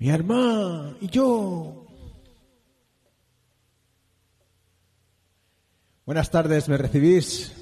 Mi hermana y yo. Buenas tardes, ¿me recibís?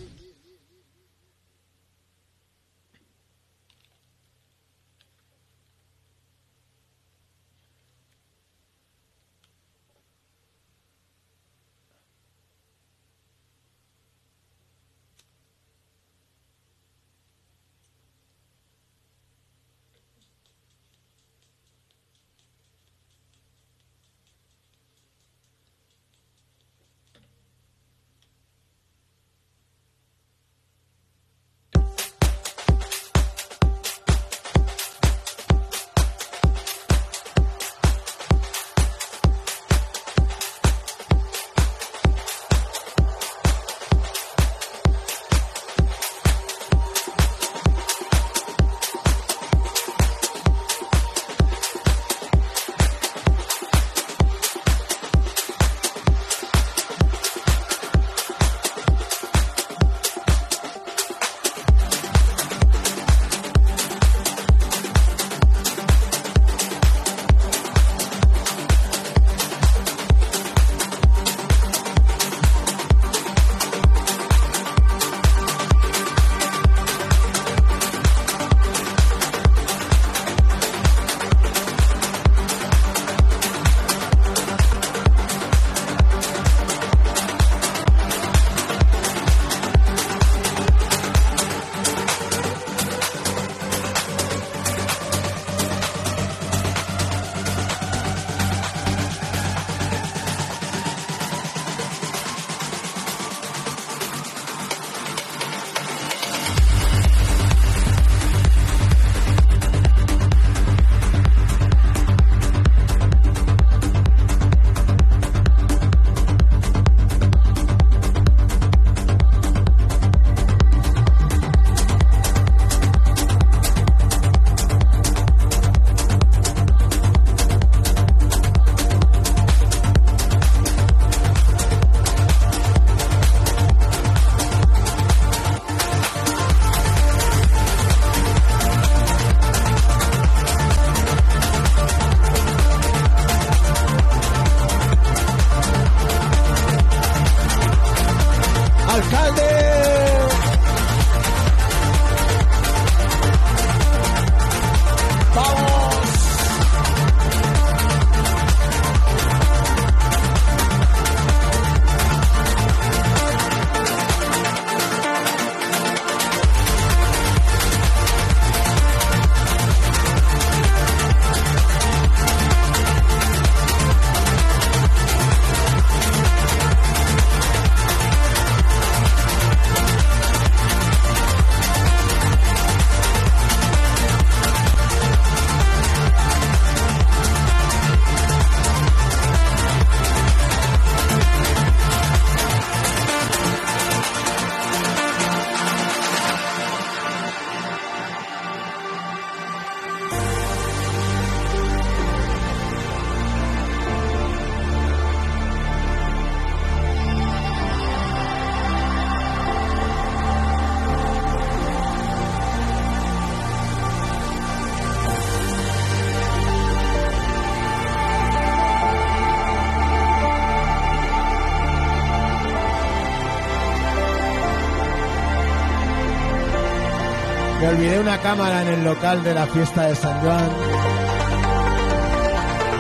Cámara en el local de la fiesta de San Juan.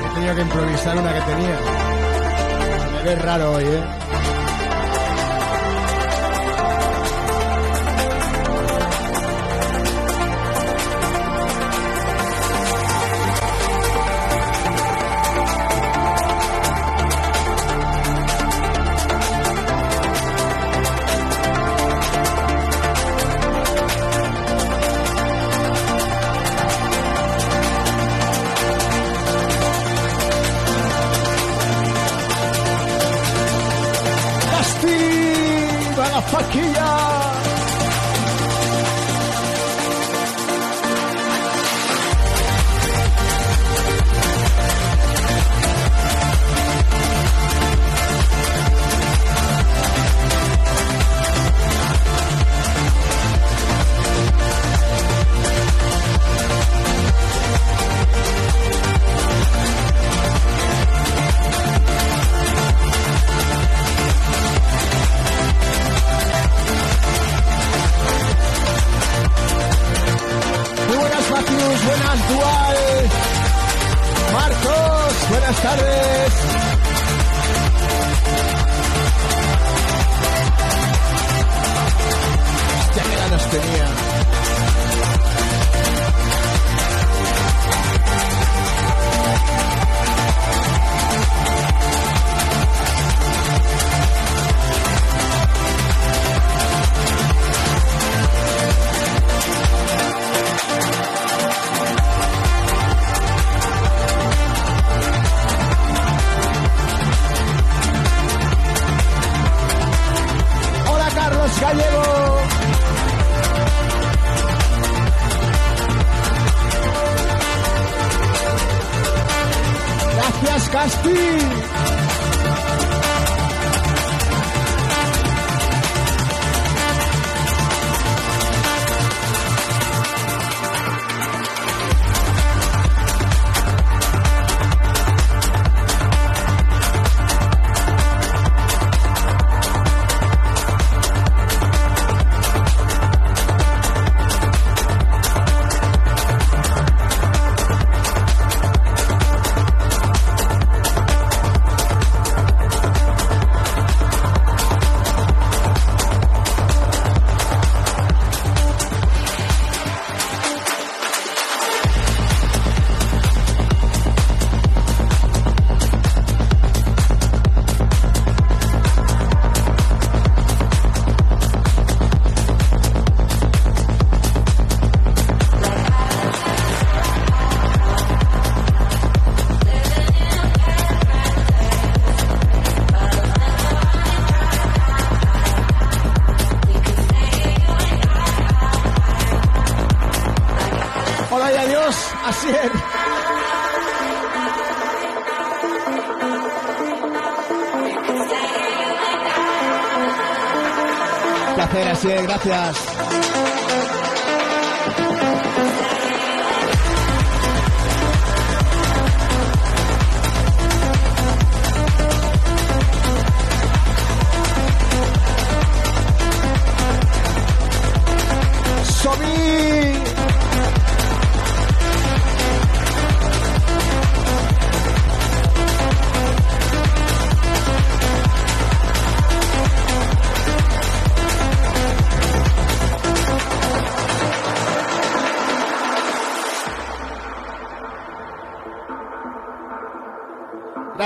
He tenido que improvisar una que tenía. Me ve raro hoy, ¿eh? Asier. Placer, gracias.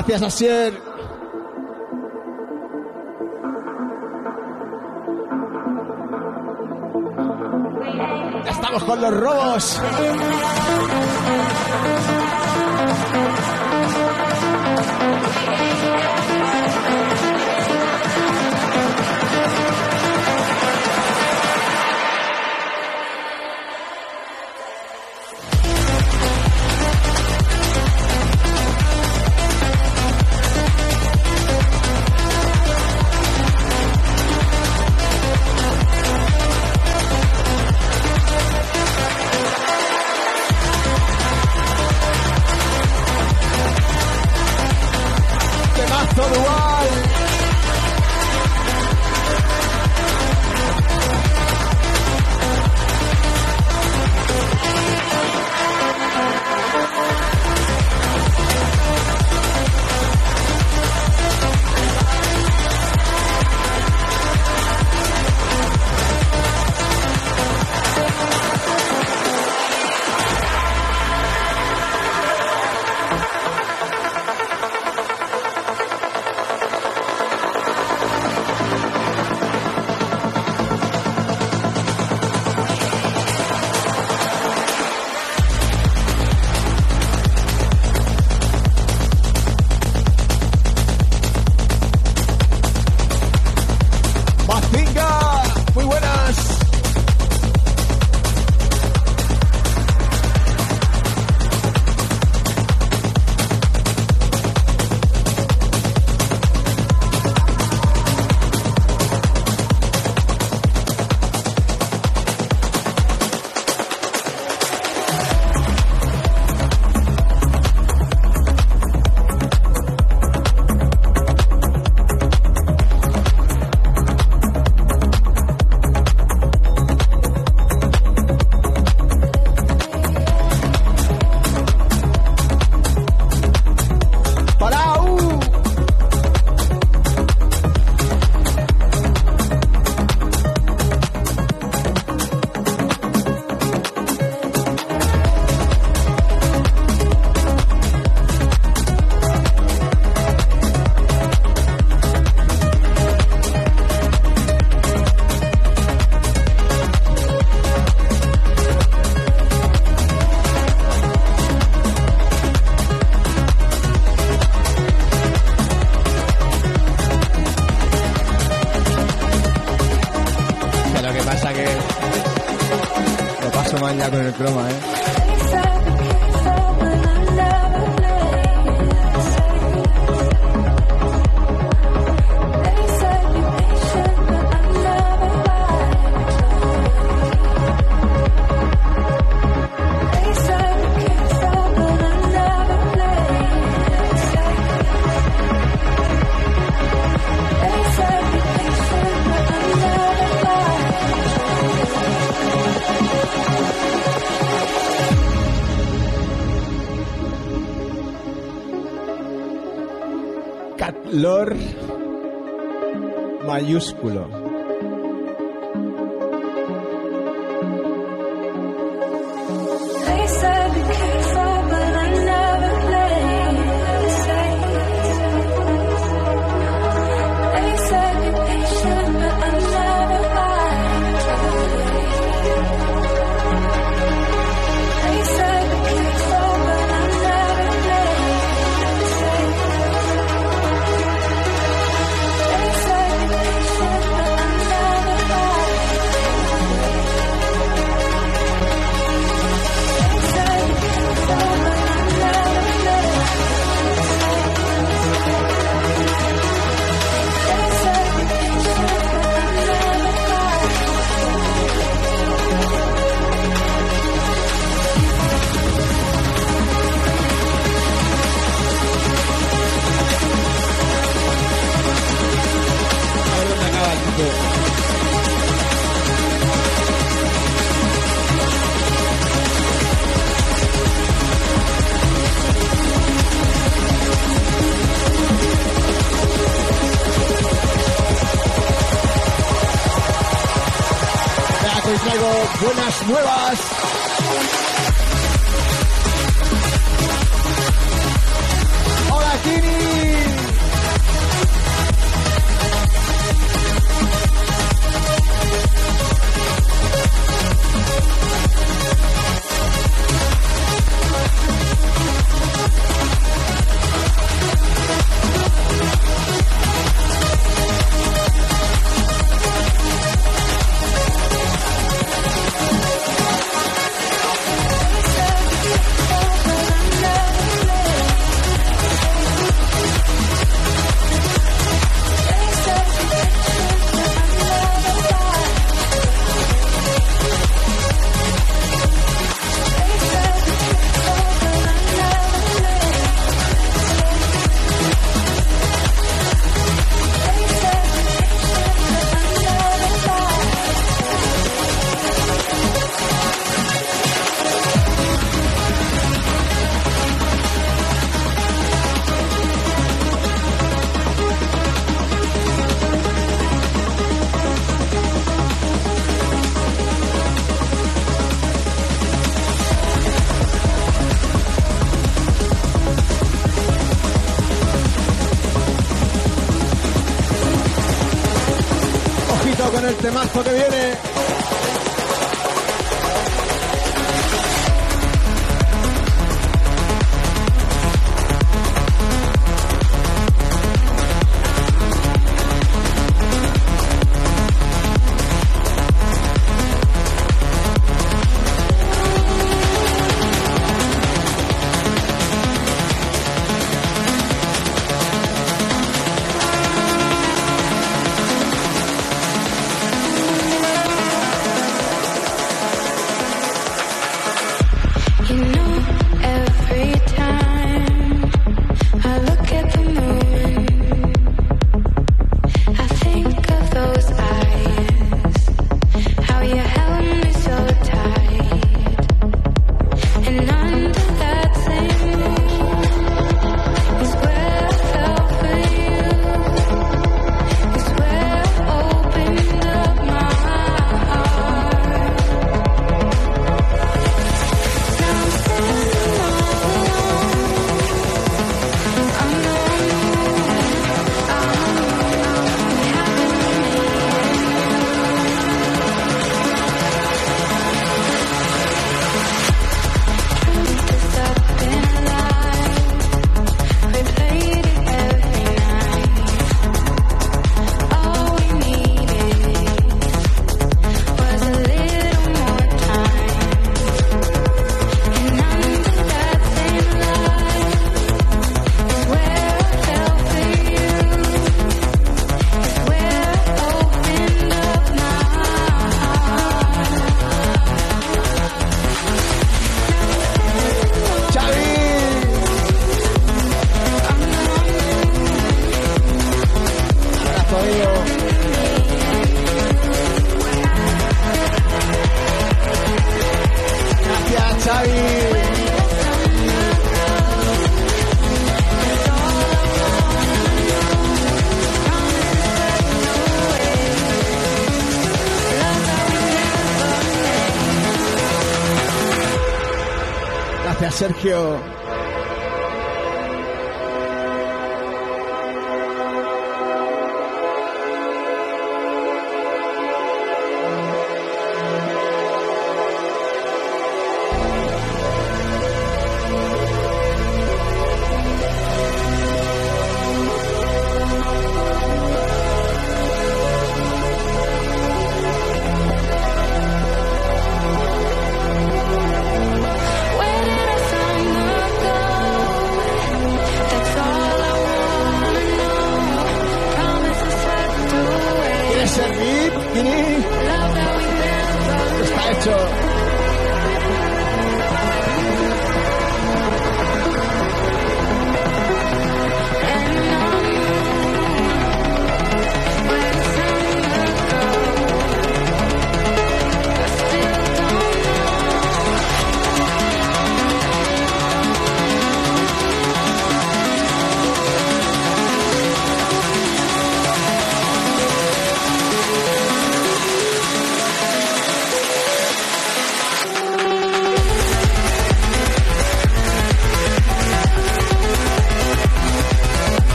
Gracias, Asier. Ya estamos con los robos. Ya con el croma, ¿eh? minúscula buenas nuevas.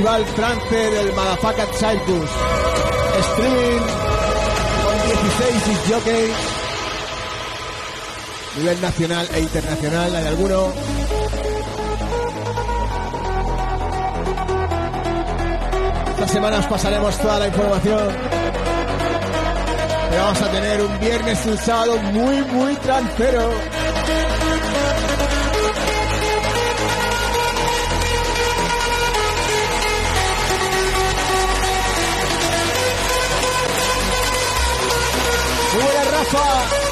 Festival trance del Motherfucker Circus. Streaming con 16 y jockey. Nivel nacional e internacional, hay alguno. Esta semana os pasaremos toda la información. Pero vamos a tener un viernes y un sábado muy, muy trancero. Rafa.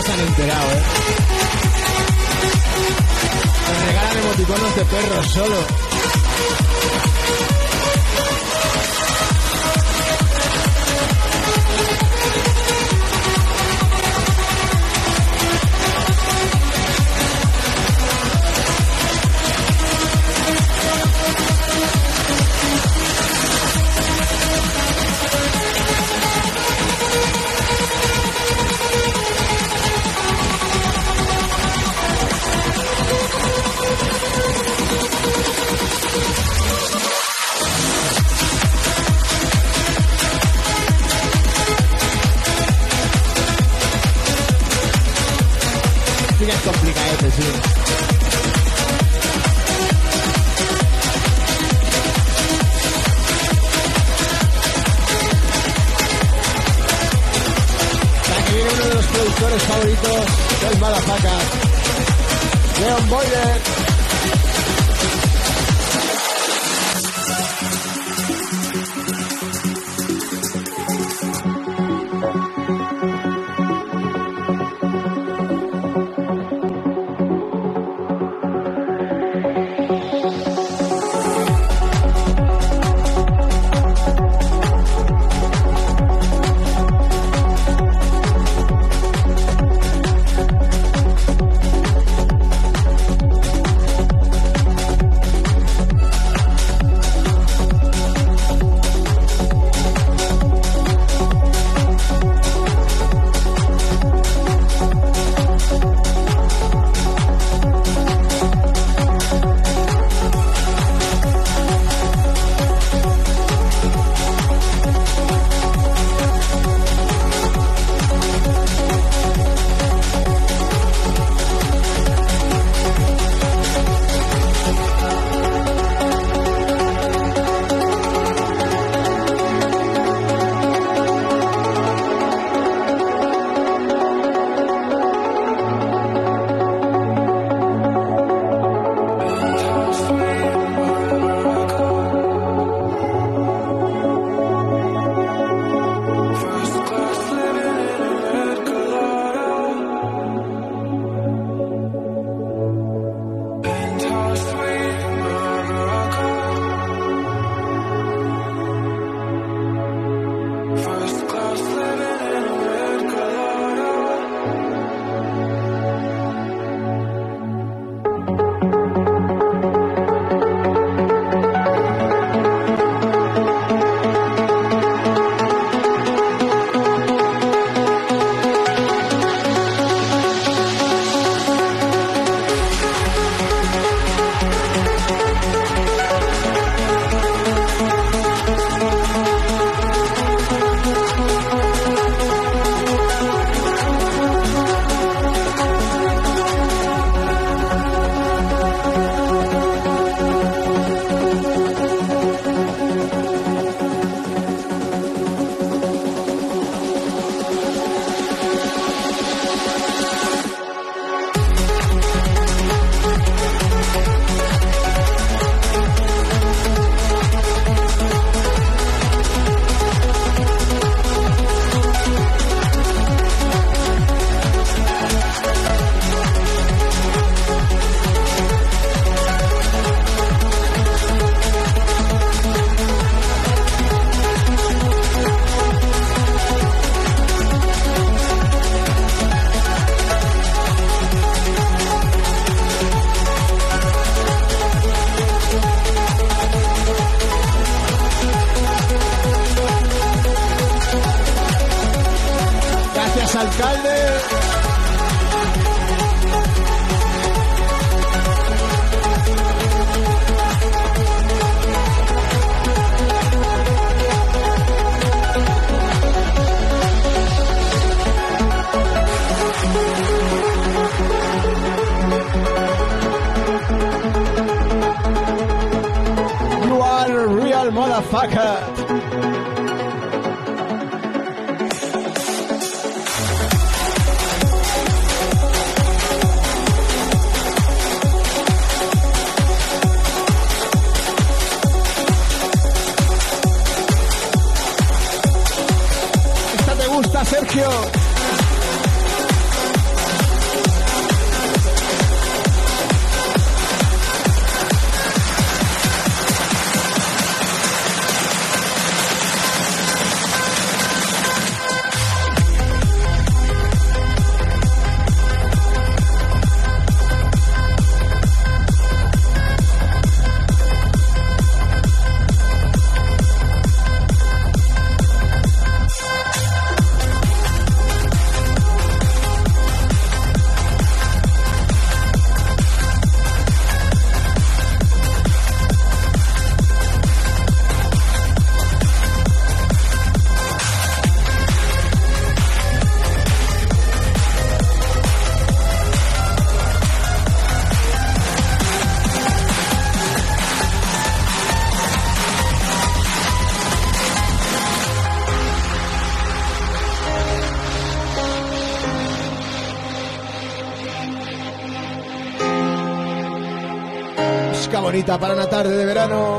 Enterado, ¿eh? Me regalan emoticonos de perros solo. Viene uno de los productores favoritos del Malafaca, Leon Boyer. da faca. bonita para una tarde de verano.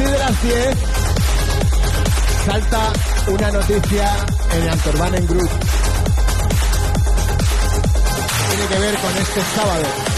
partir de las 10 salta una noticia en Antorban en Group. Tiene que ver con este sábado.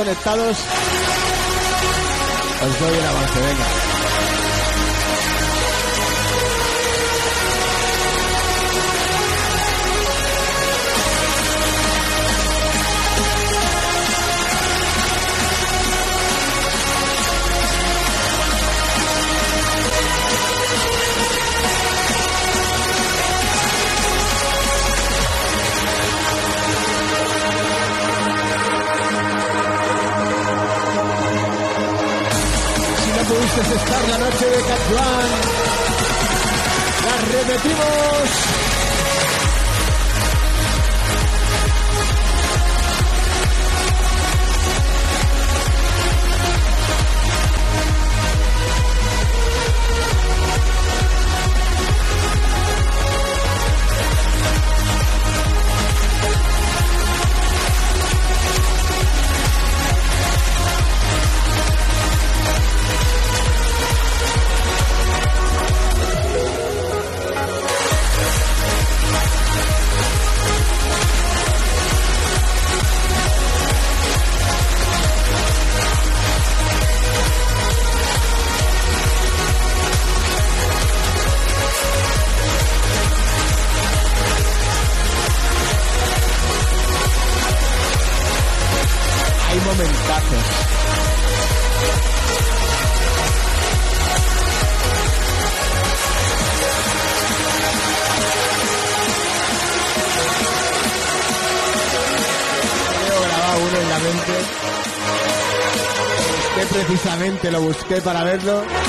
conectados. Precisamente, lo busqué para verlo.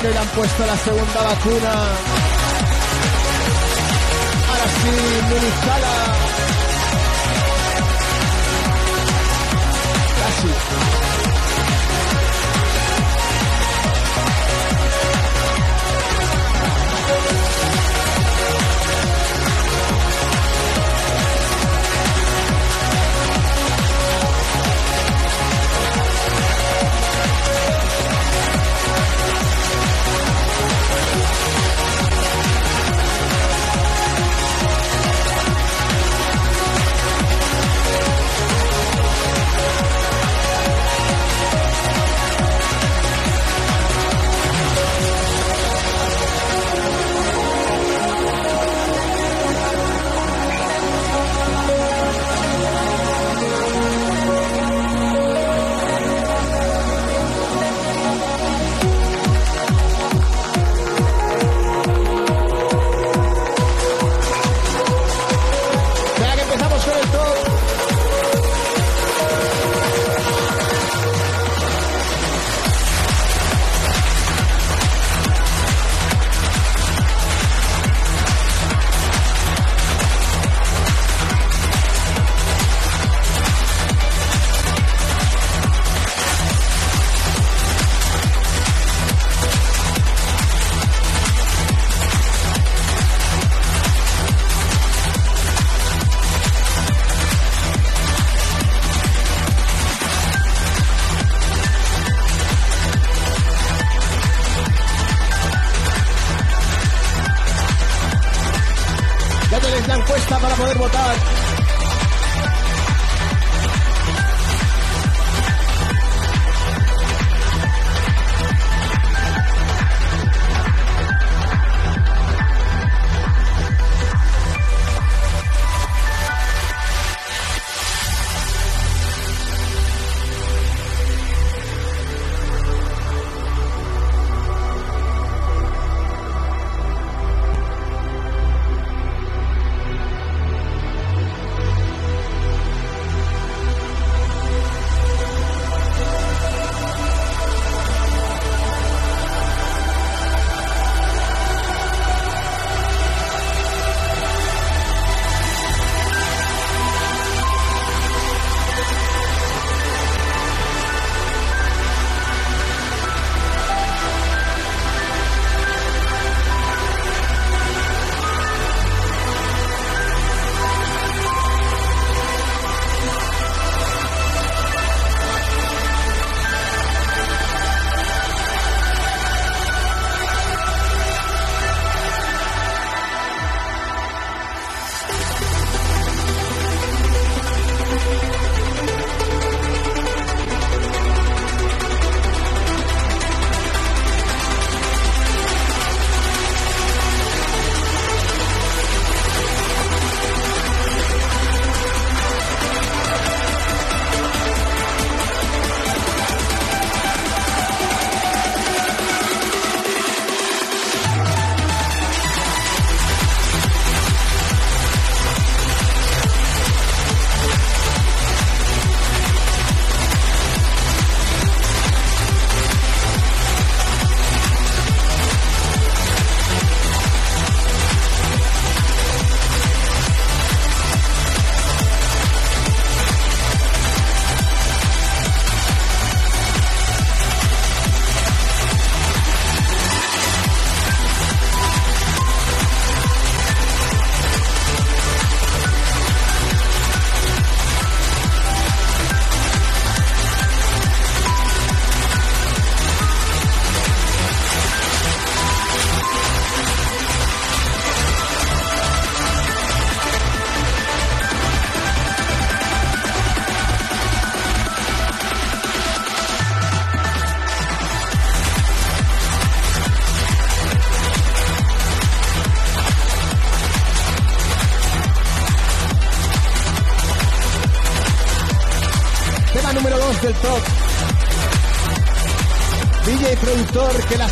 Que le han puesto la segunda vacuna. Ahora sí, inmunizada.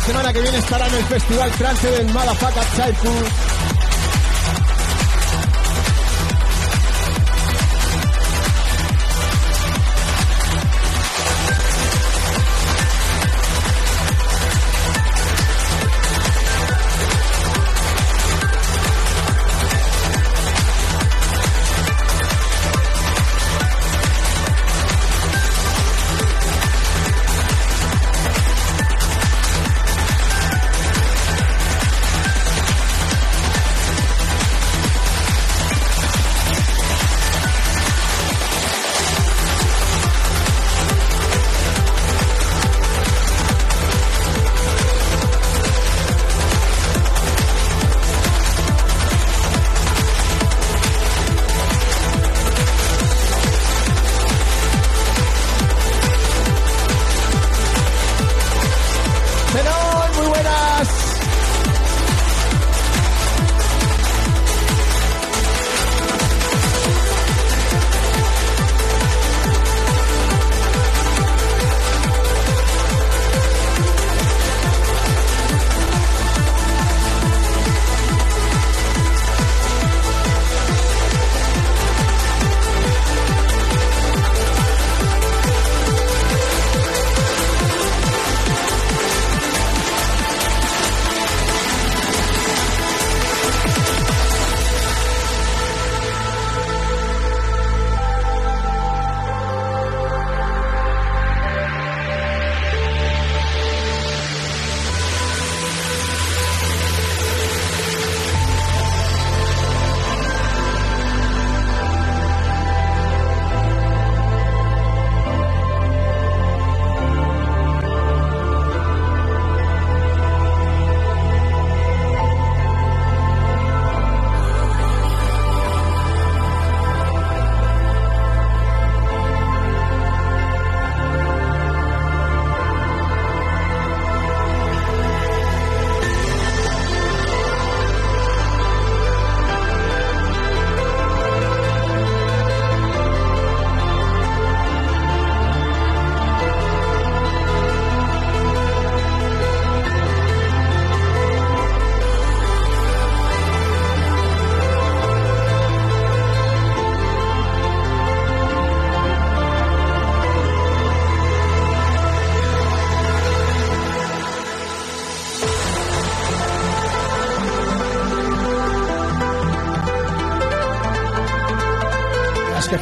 Semana que viene estará en el Festival Trance del Motherfucker Circus.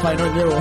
Que faenón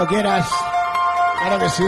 Cuando quieras. Claro que sí.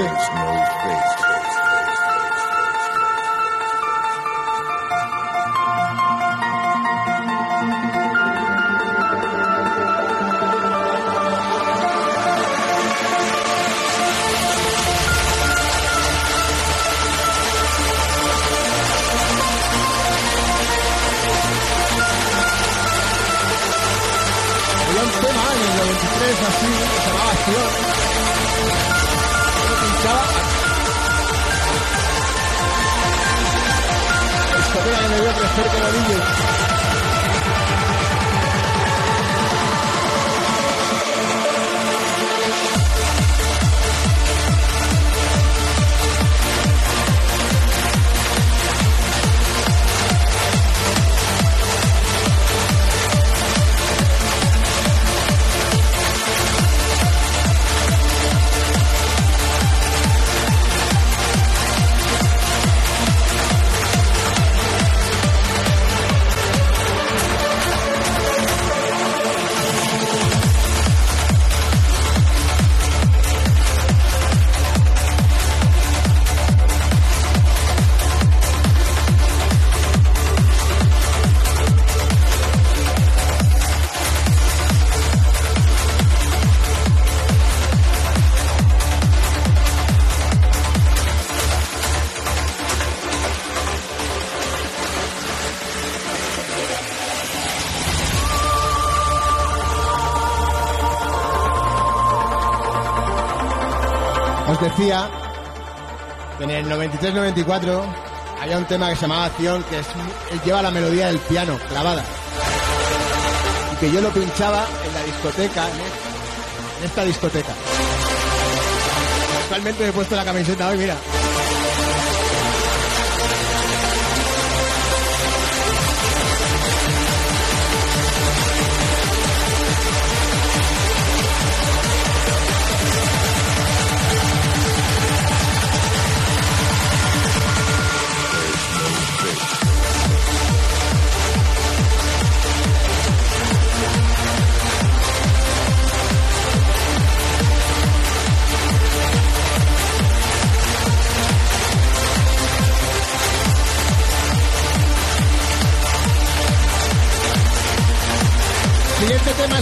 Os decía En el 93-94 había un tema que se llamaba Acción, que es, lleva la melodía del piano clavada. Y que yo lo pinchaba en la discoteca, en esta, en esta discoteca. Actualmente me he puesto la camiseta hoy, mira.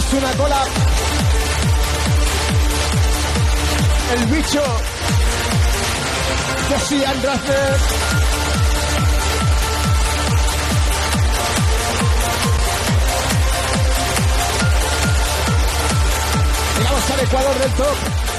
Es una cola. El bicho. Josie Andracer. Llegamos al Ecuador del top.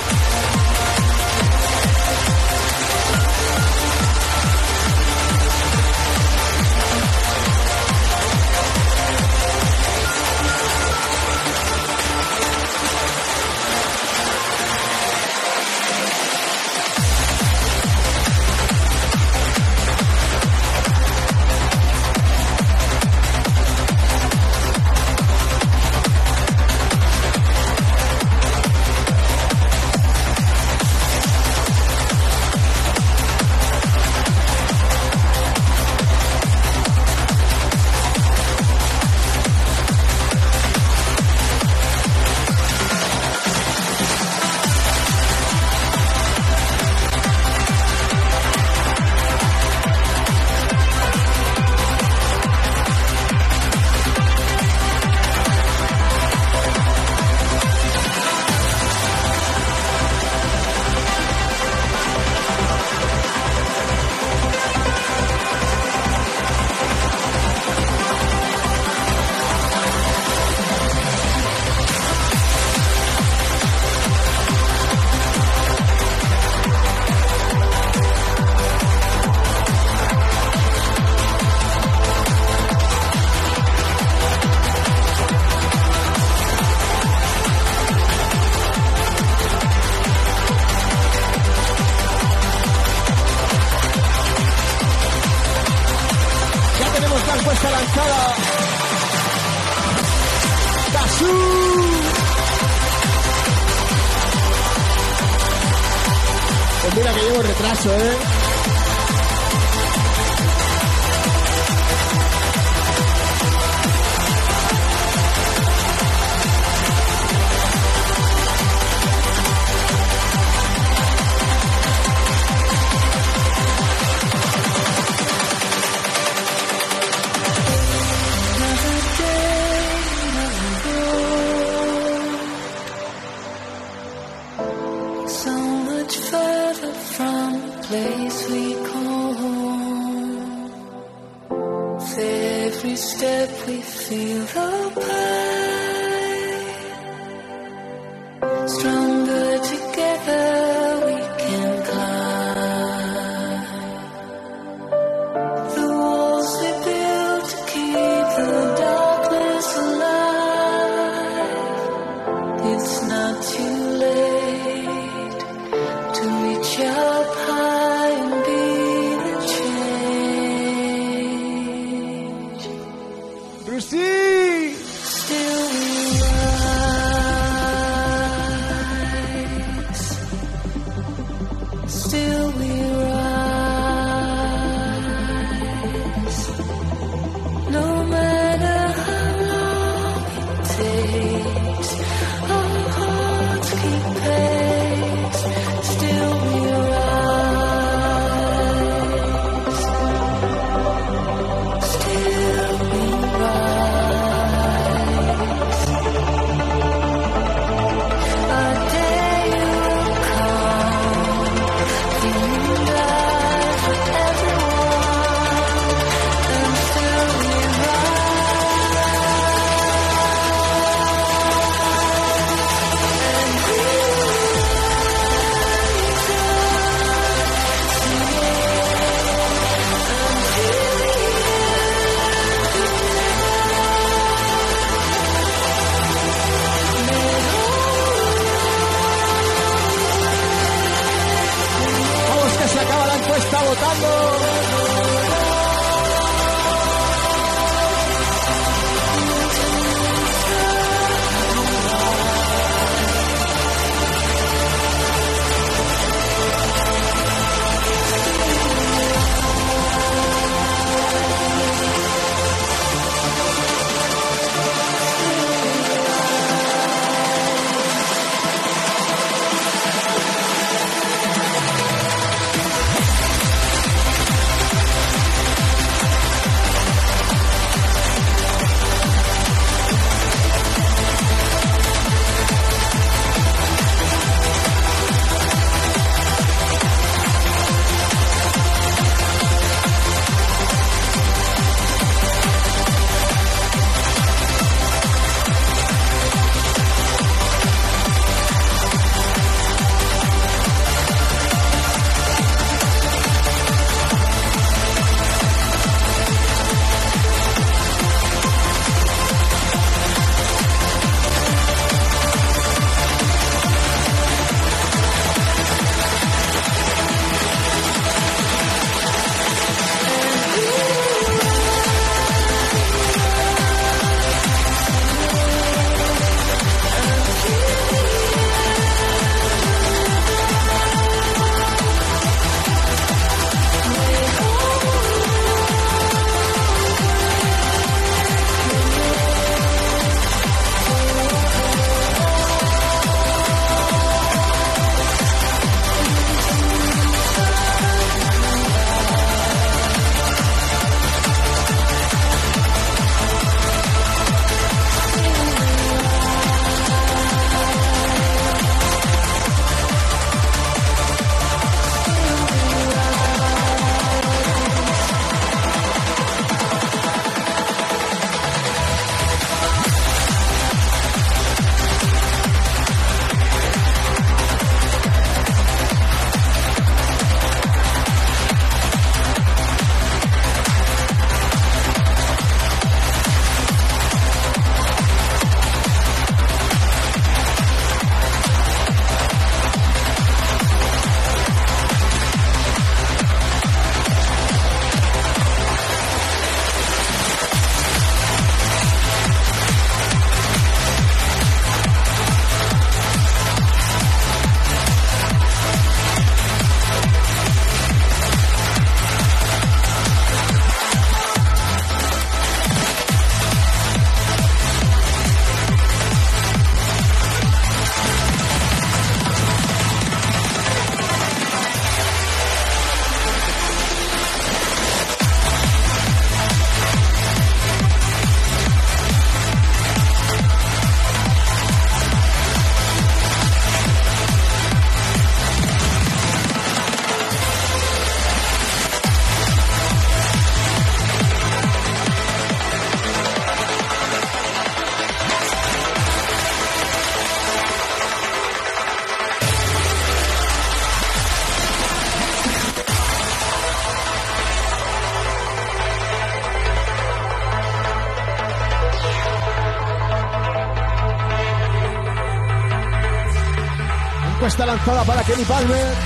Para Kenny Palmer.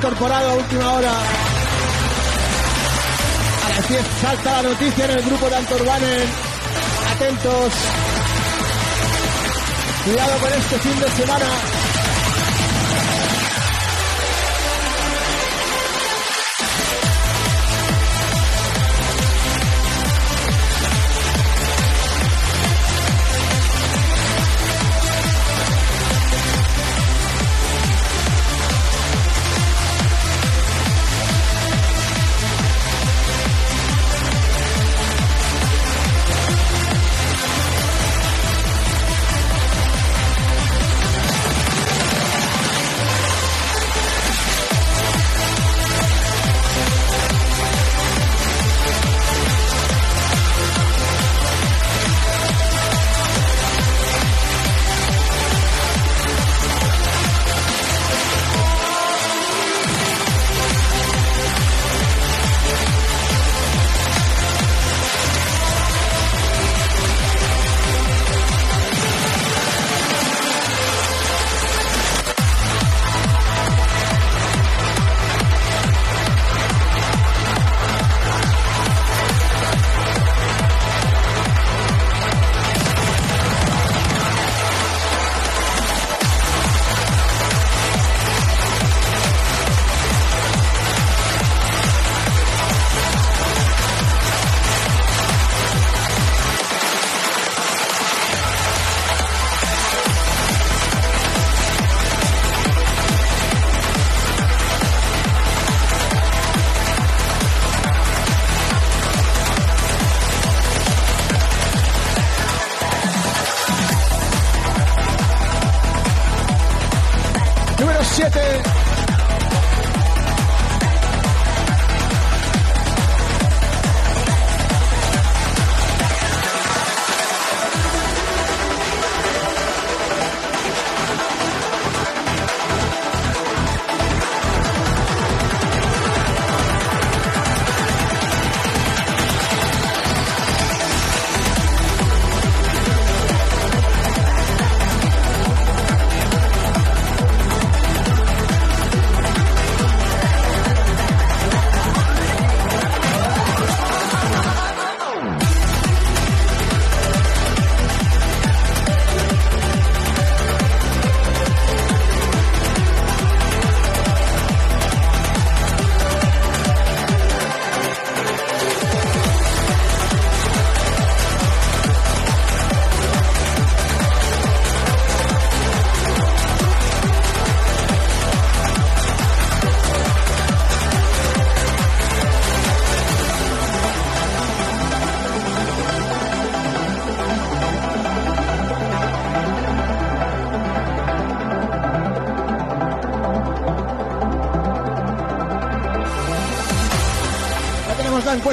Incorporado a última hora, a las 10 salta la noticia en el grupo de Antorbanen. Atentos. Cuidado con este fin de semana.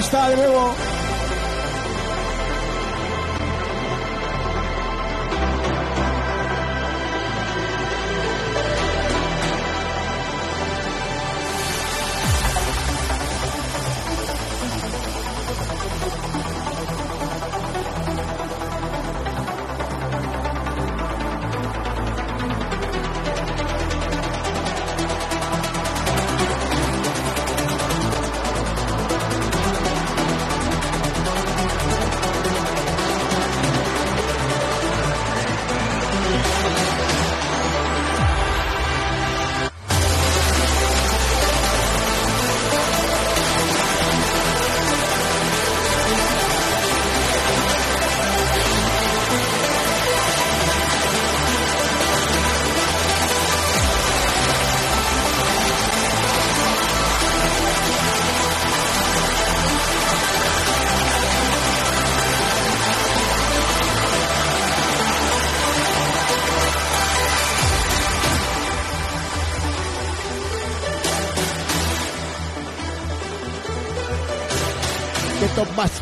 Tenemos la encuesta de nuevo.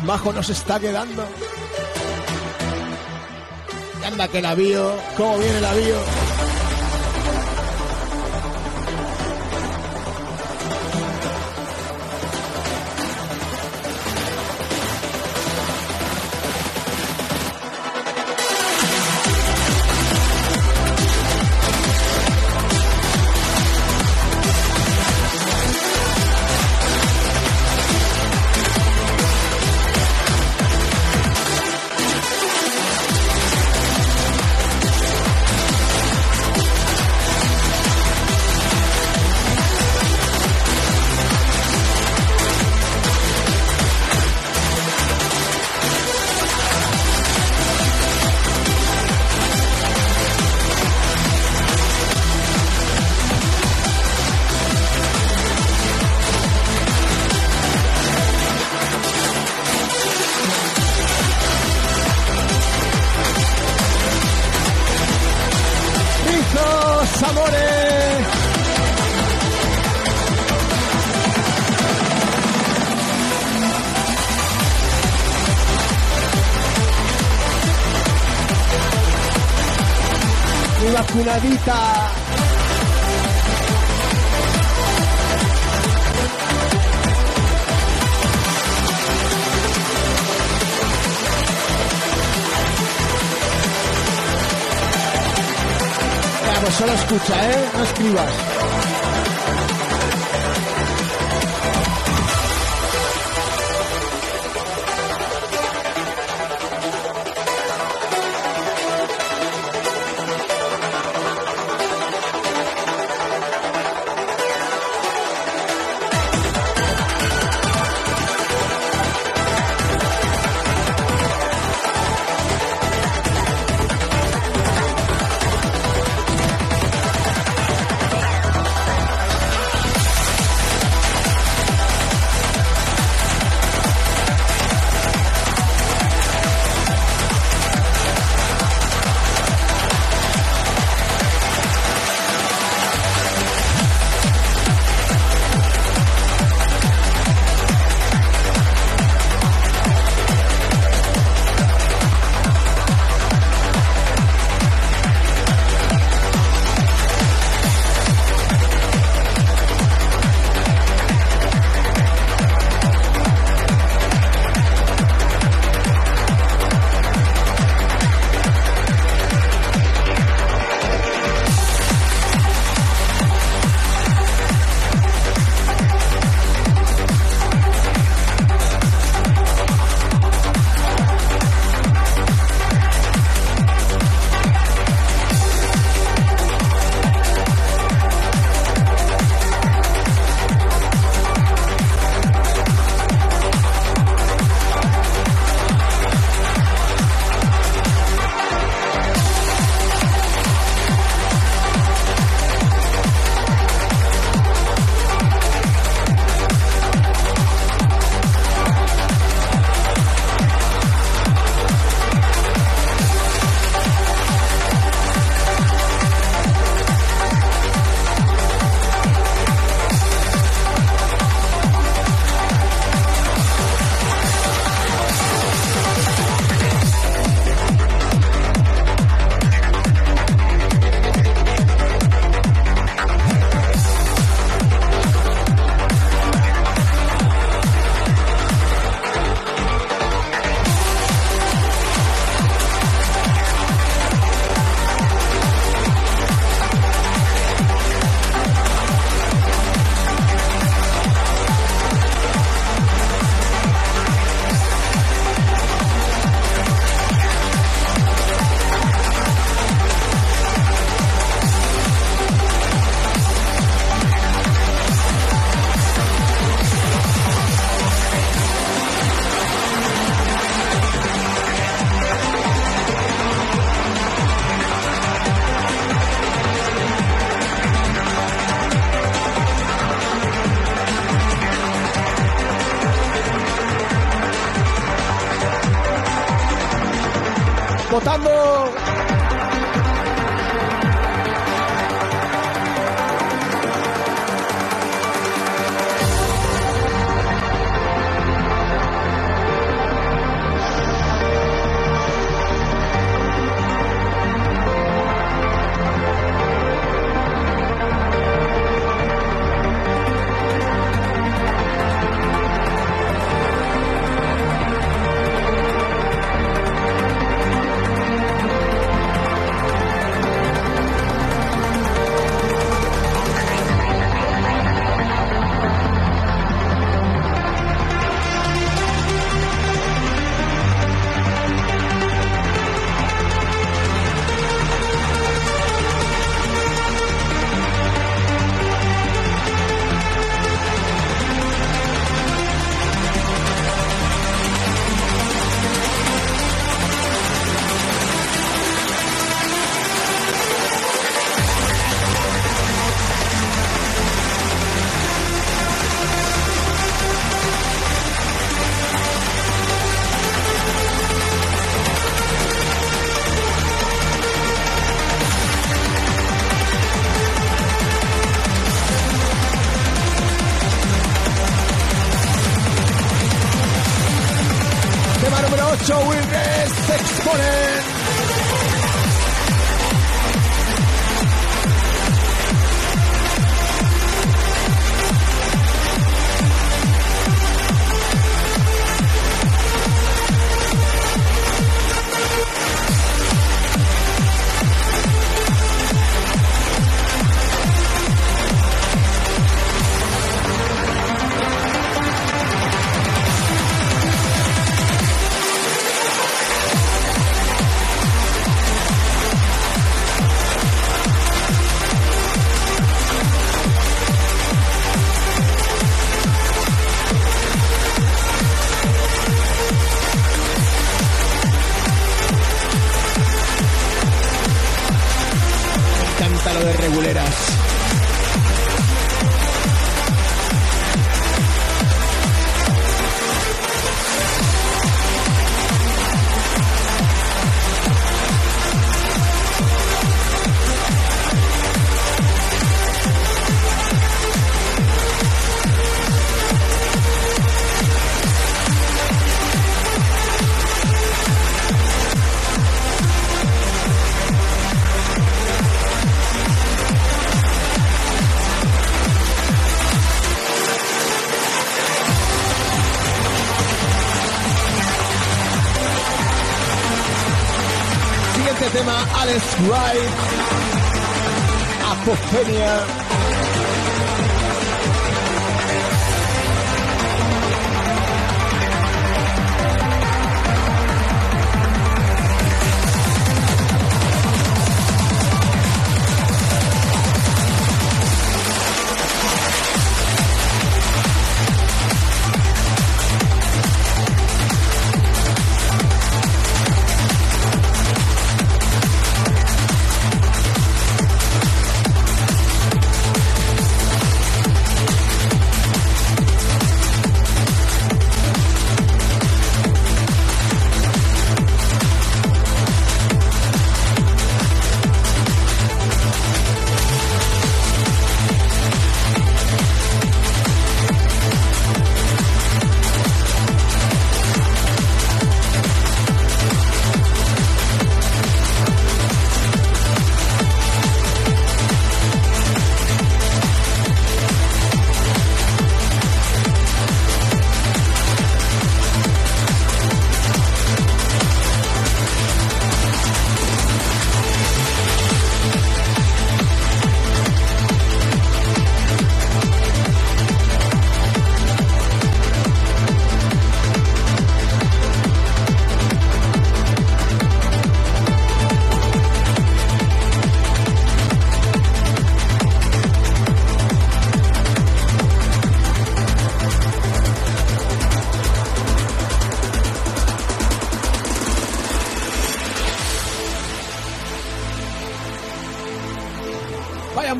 Majo nos está quedando. Y anda que la vio. ¿Cómo viene la vio? Mi vacunadita. Venga, pues solo escucha, ¿eh? No escribas.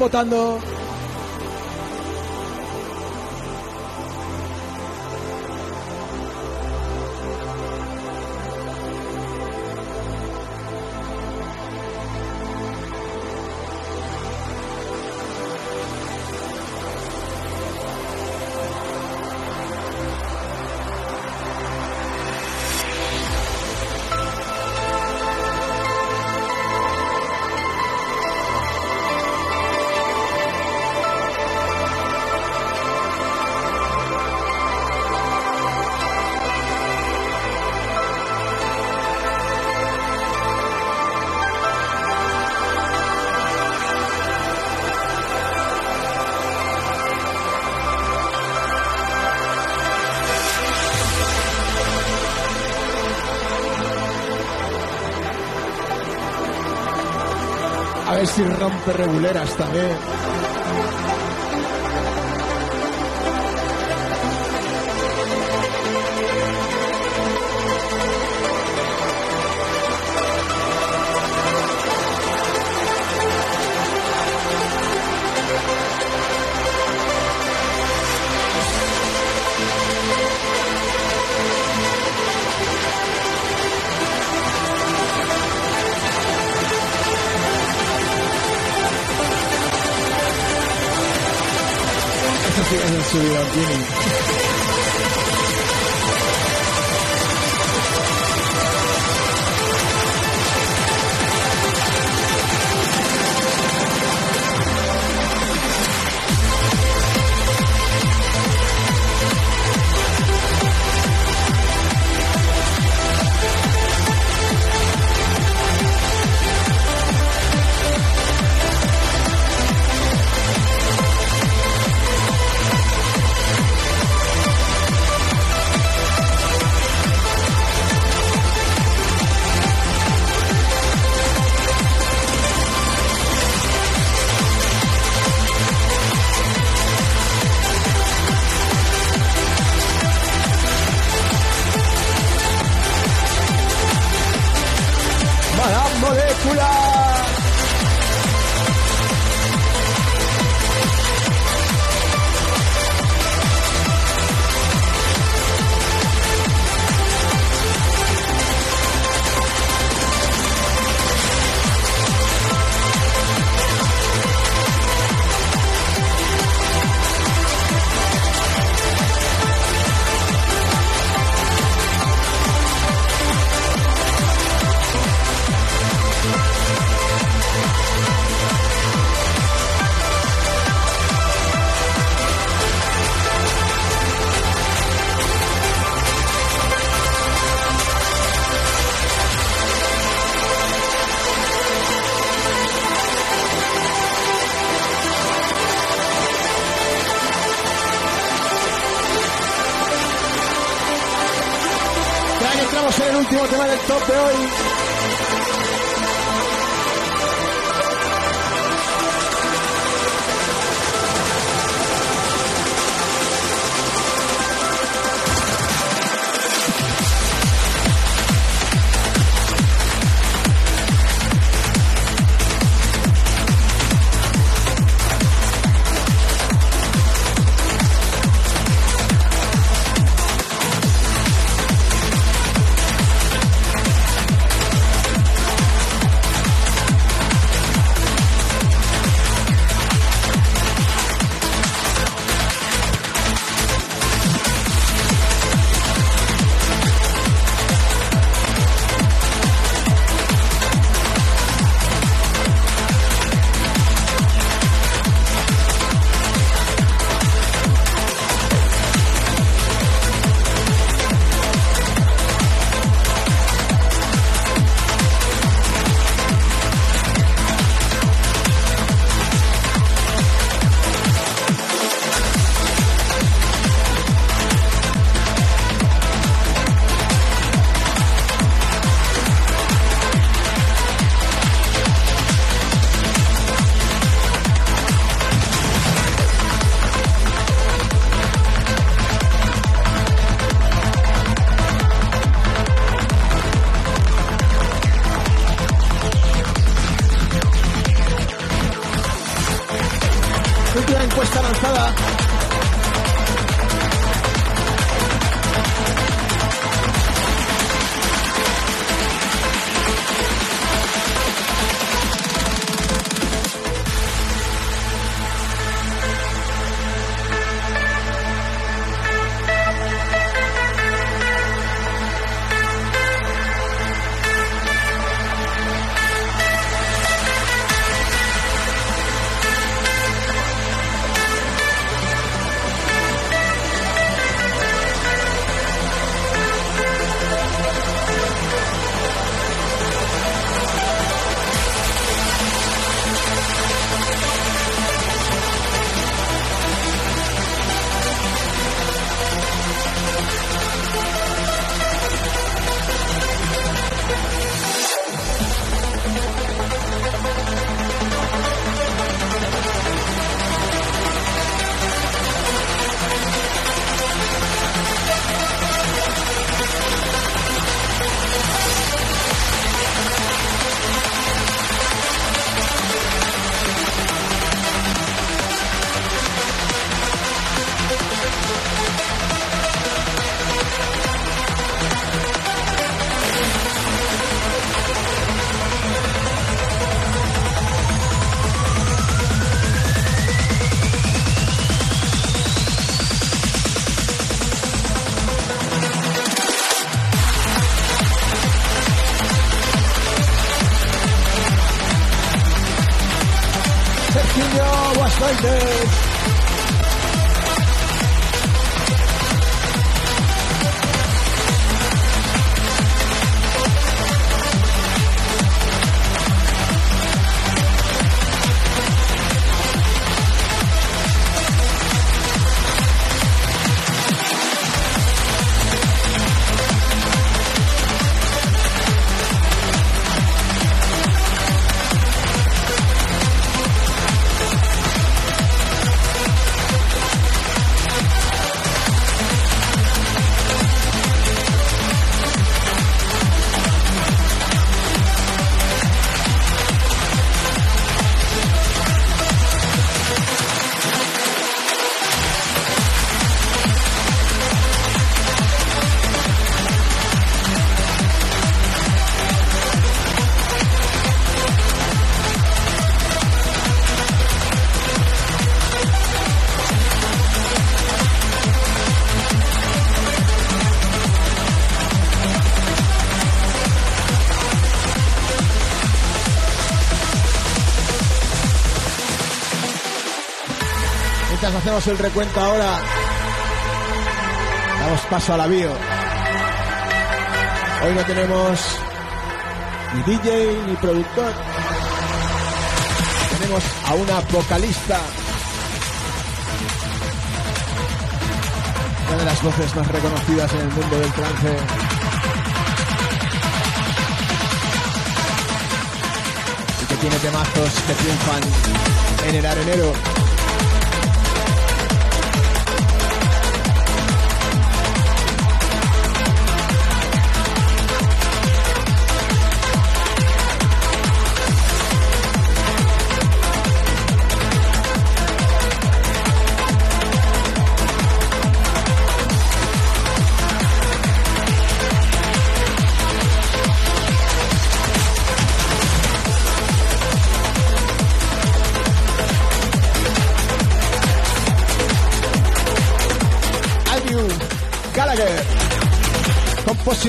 Votando. Reguleras también. winning penúltimo tema del top de hoy. Hacemos el recuento ahora. Damos paso al avío. Hoy no tenemos ni DJ ni productor. Tenemos a una vocalista. Una de las voces más reconocidas en el mundo del trance. Y que tiene temazos que triunfan en el arenero.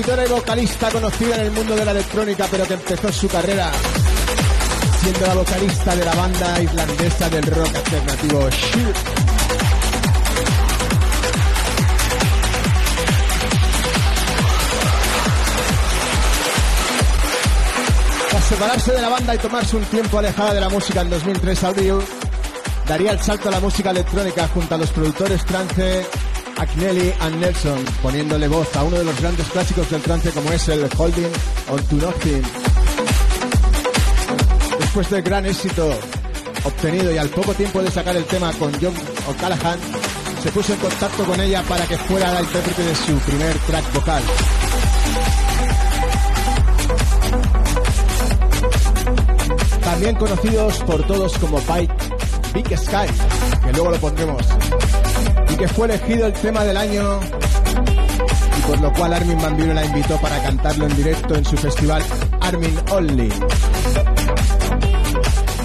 Y vocalista conocida en el mundo de la electrónica, pero que empezó su carrera siendo la vocalista de la banda islandesa del rock alternativo Shield. Tras separarse de la banda y tomarse un tiempo alejada de la música en 2003, Abril daría el salto a la música electrónica junto a los productores trance Agnelli and Nelson, poniéndole voz a uno de los grandes clásicos del trance como es el Holding on to Nothing. Después del gran éxito obtenido y al poco tiempo de sacar el tema con John O'Callaghan, se puso en contacto con ella para que fuera la intérprete de su primer track vocal. También conocidos por todos como Bike Big Sky, que luego lo pondremos, que fue elegido el tema del año y por lo cual Armin Van Buren la invitó para cantarlo en directo en su festival Armin Only.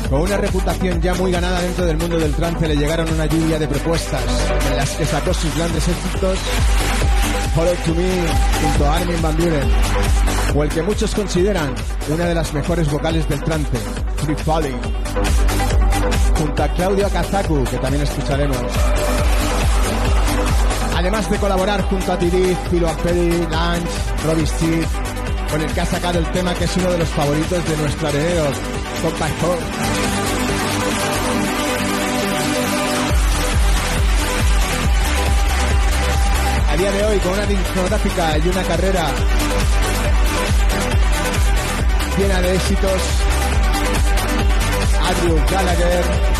Con una reputación ya muy ganada dentro del mundo del trance le llegaron una lluvia de propuestas en las que sacó sus grandes éxitos Follow to Me junto a Armin Van Buren o el que muchos consideran una de las mejores vocales del trance, Free Falling junto a Claudio Akazaku, que también escucharemos. Además de colaborar junto a Tiriz, Philo Amperi, Lance, Robbie Steve, con el que ha sacado el tema que es uno de los favoritos de nuestro arenero, Compact Hall. A día de hoy, con una discográfica y una carrera llena de éxitos, Andrew Gallagher.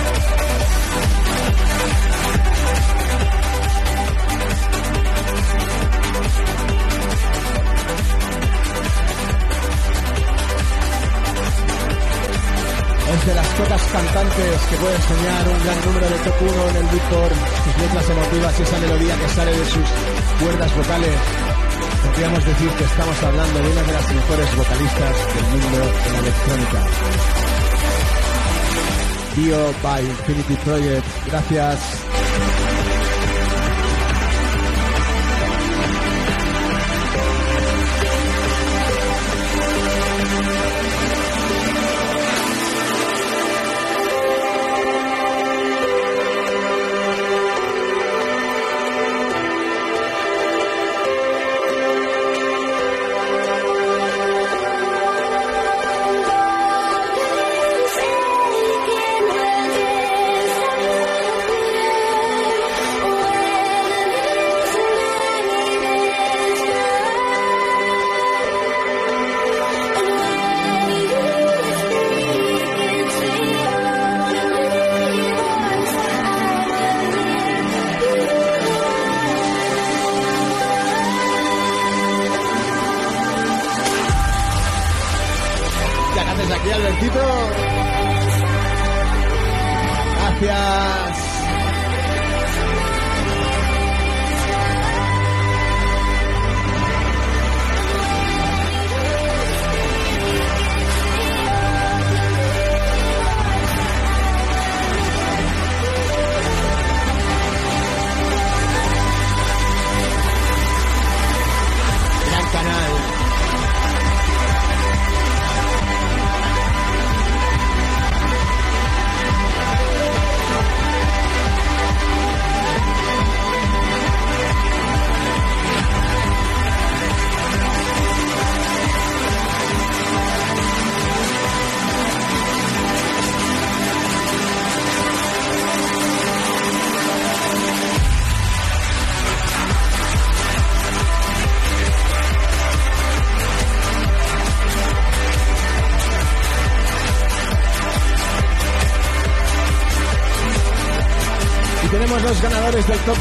Cantantes que pueden soñar un gran número de top 1 en el Billboard, sus letras emotivas y esa melodía que sale de sus cuerdas vocales. Podríamos decir que estamos hablando de una de las mejores vocalistas del mundo la electrónica. Dio by Infinity Project. Gracias.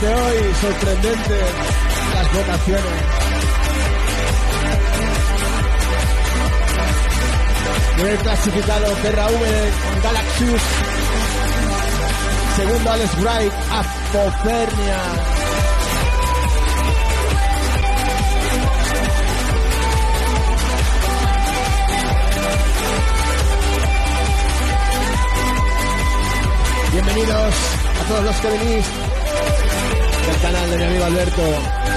de hoy, sorprendente las votaciones. Primer clasificado PRV Galaxus. Segundo Alex Wright, Apofernia. Bienvenidos a todos los que venís Alberto.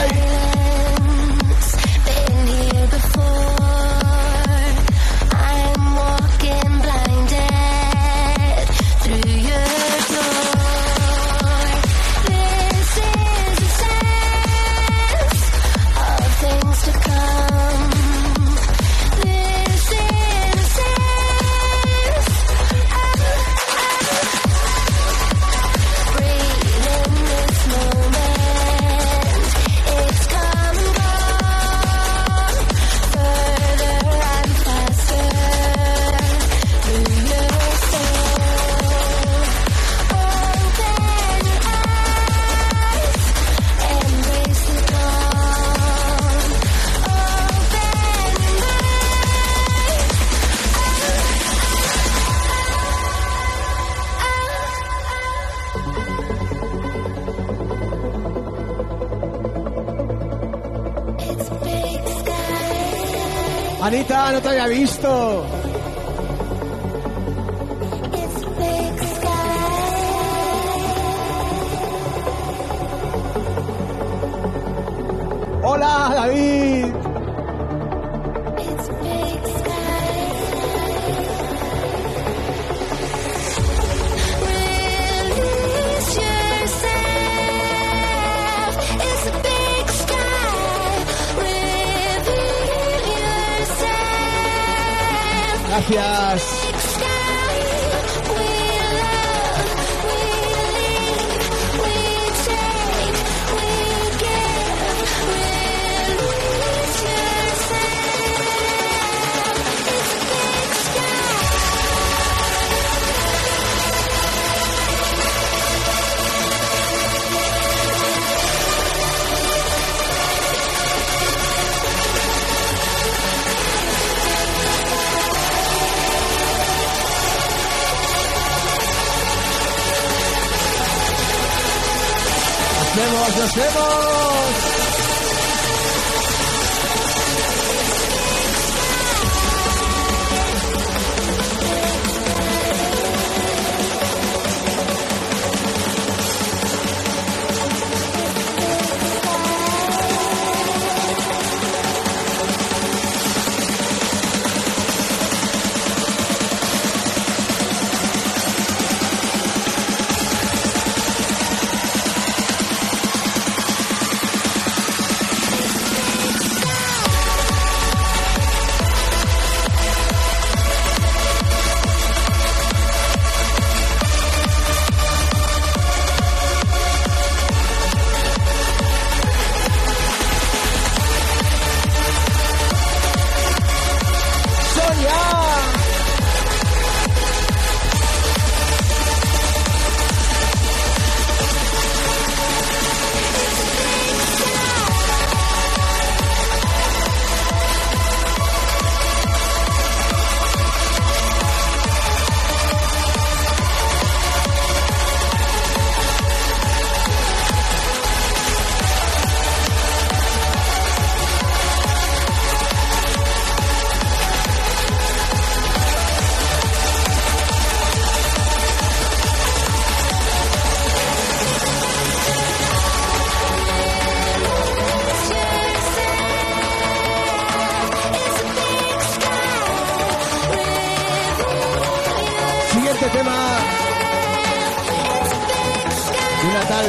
I.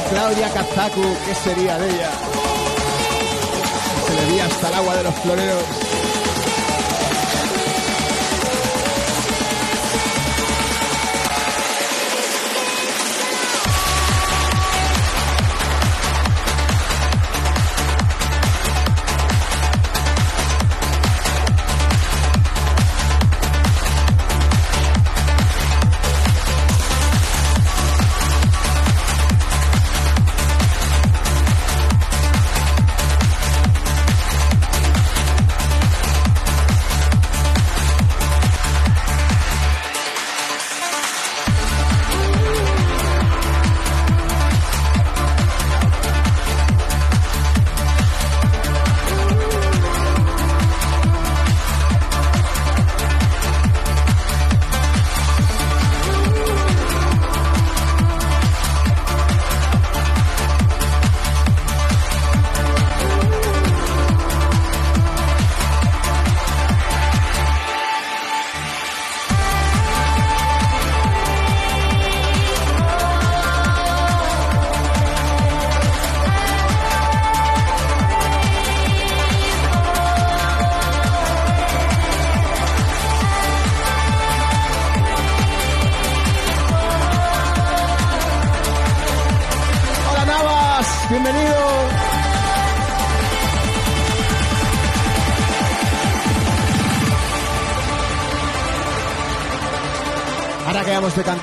Claudia Kazaku, ¿qué sería de ella? Se le veía hasta el agua de los floreros.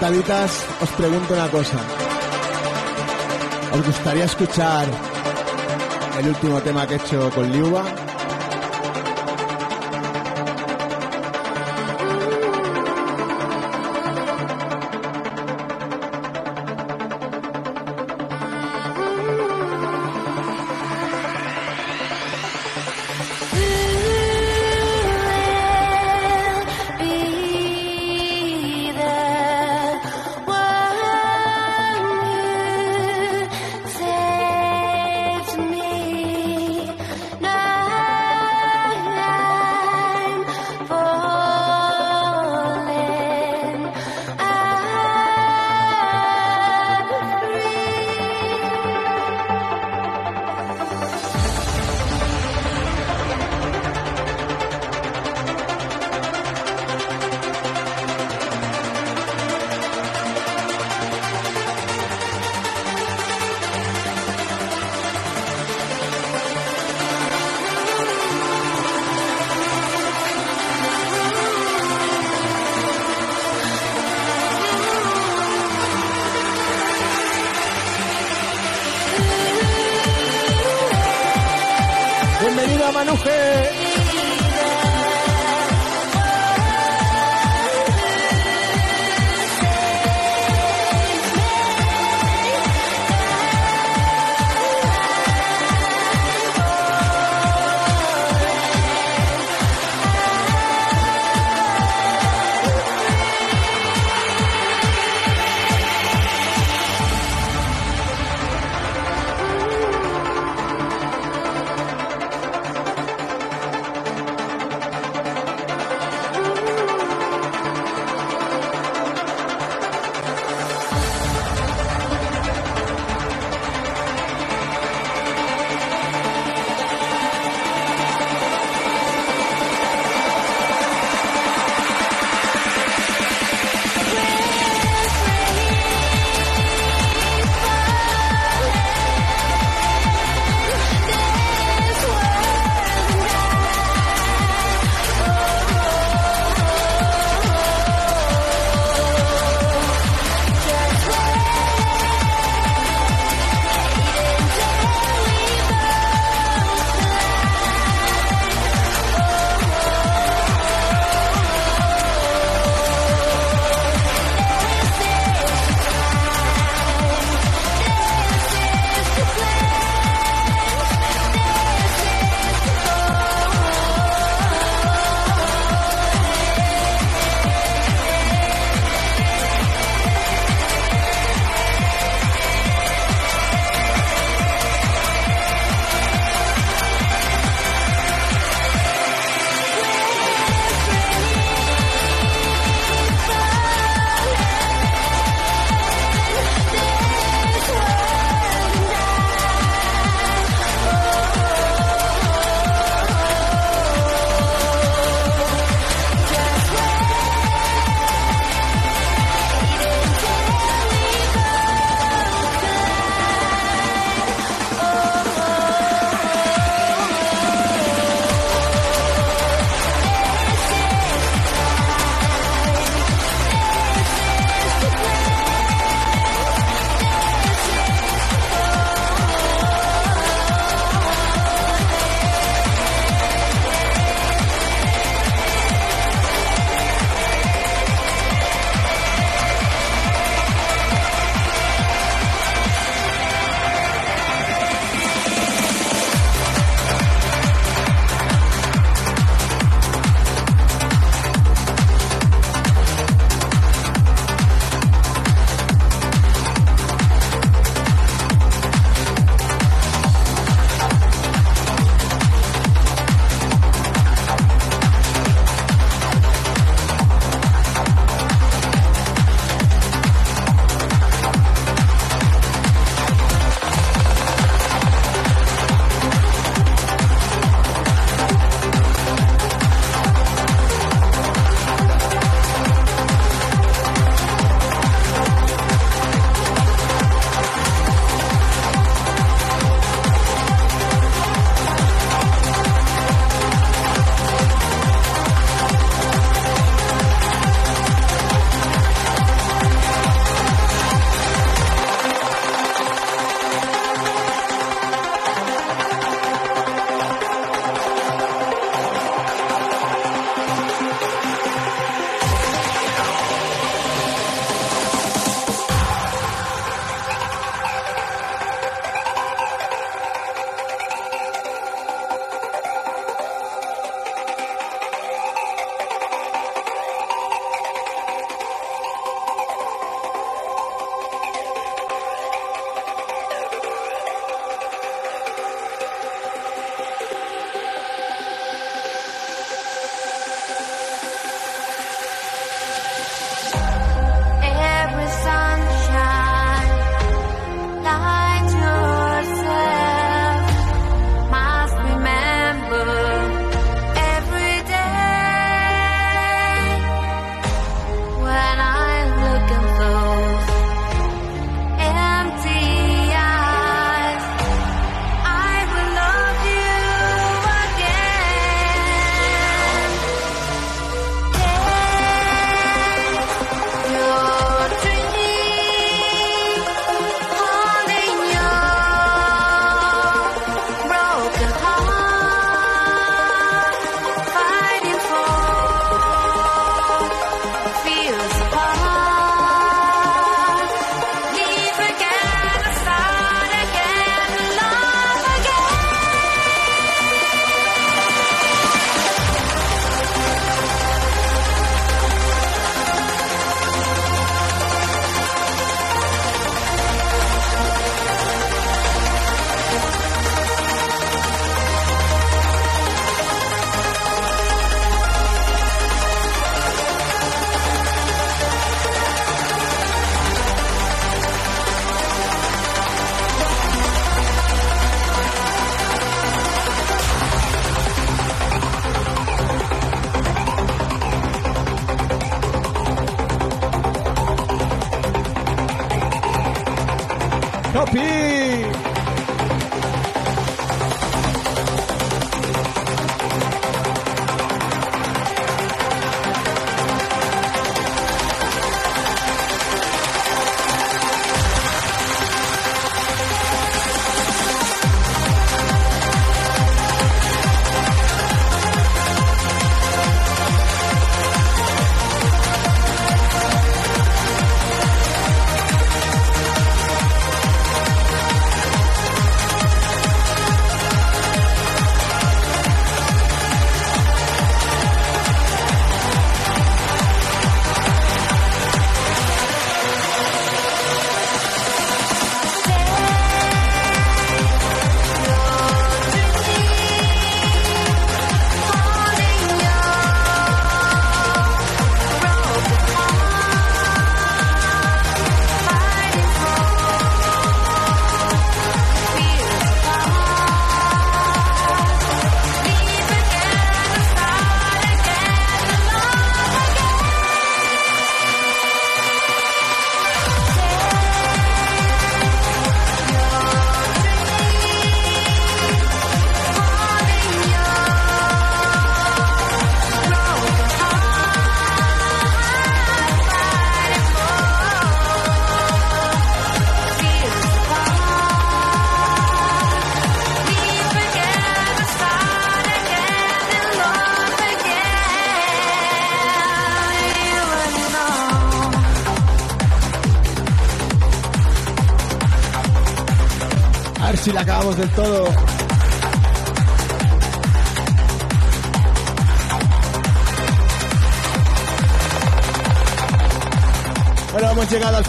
Os pregunto una cosa. ¿Os gustaría escuchar el último tema que he hecho con Liuba?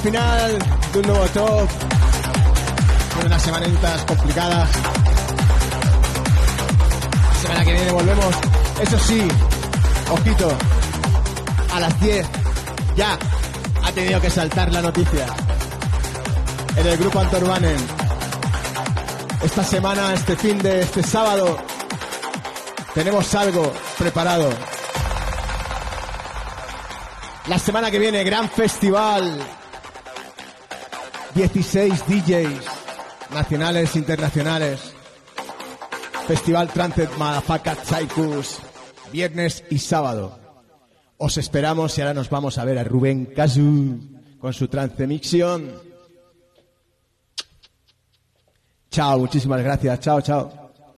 Final de un nuevo top. Con unas semanitas complicadas. La semana que viene volvemos. Eso sí, ojito, a las 10 ya ha tenido que saltar la noticia. En el grupo Antorbanen esta semana, este fin de este sábado, tenemos algo preparado. La semana que viene, gran festival. 16 DJs nacionales, internacionales. Festival Transit Motherfucker Cycus. Viernes y sábado. Os esperamos y ahora nos vamos a ver a Rubén Casu con su Trance Mixion. Chao, muchísimas gracias. Chao, chao.